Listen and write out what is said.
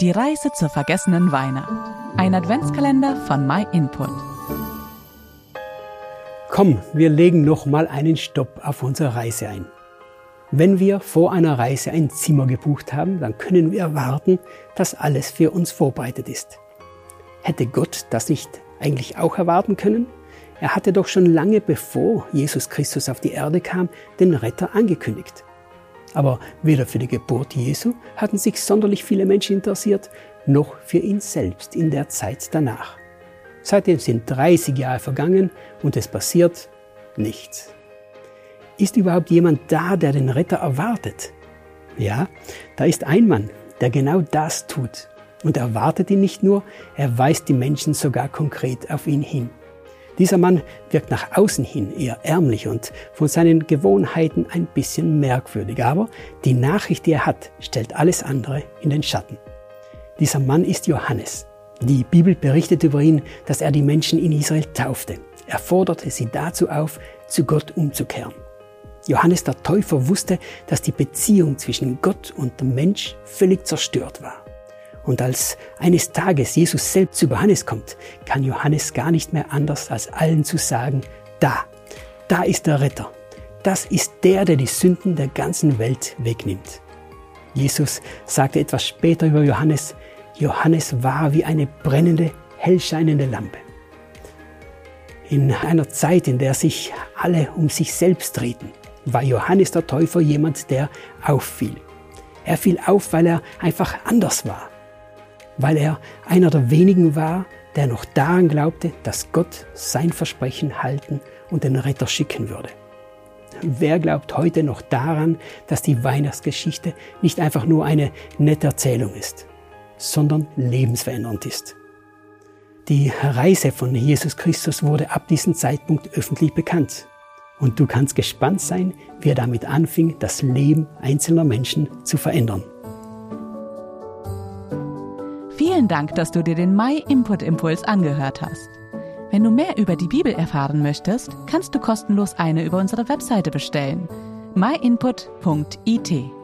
Die Reise zur vergessenen Weine. Ein Adventskalender von MyInput. Komm, wir legen noch mal einen Stopp auf unsere Reise ein. Wenn wir vor einer Reise ein Zimmer gebucht haben, dann können wir erwarten, dass alles für uns vorbereitet ist. Hätte Gott das nicht eigentlich auch erwarten können? Er hatte doch schon lange bevor Jesus Christus auf die Erde kam, den Retter angekündigt. Aber weder für die Geburt Jesu hatten sich sonderlich viele Menschen interessiert, noch für ihn selbst in der Zeit danach. Seitdem sind 30 Jahre vergangen und es passiert nichts. Ist überhaupt jemand da, der den Retter erwartet? Ja, da ist ein Mann, der genau das tut. Und er erwartet ihn nicht nur, er weist die Menschen sogar konkret auf ihn hin. Dieser Mann wirkt nach außen hin eher ärmlich und von seinen Gewohnheiten ein bisschen merkwürdig, aber die Nachricht, die er hat, stellt alles andere in den Schatten. Dieser Mann ist Johannes. Die Bibel berichtet über ihn, dass er die Menschen in Israel taufte. Er forderte sie dazu auf, zu Gott umzukehren. Johannes der Täufer wusste, dass die Beziehung zwischen Gott und dem Mensch völlig zerstört war. Und als eines Tages Jesus selbst zu Johannes kommt, kann Johannes gar nicht mehr anders, als allen zu sagen, da, da ist der Retter. Das ist der, der die Sünden der ganzen Welt wegnimmt. Jesus sagte etwas später über Johannes, Johannes war wie eine brennende, hellscheinende Lampe. In einer Zeit, in der sich alle um sich selbst drehten, war Johannes der Täufer jemand, der auffiel. Er fiel auf, weil er einfach anders war weil er einer der wenigen war, der noch daran glaubte, dass Gott sein Versprechen halten und den Retter schicken würde. Wer glaubt heute noch daran, dass die Weihnachtsgeschichte nicht einfach nur eine nette Erzählung ist, sondern lebensverändernd ist? Die Reise von Jesus Christus wurde ab diesem Zeitpunkt öffentlich bekannt. Und du kannst gespannt sein, wie er damit anfing, das Leben einzelner Menschen zu verändern. Vielen Dank, dass du dir den My Input Impuls angehört hast. Wenn du mehr über die Bibel erfahren möchtest, kannst du kostenlos eine über unsere Webseite bestellen. myinput.it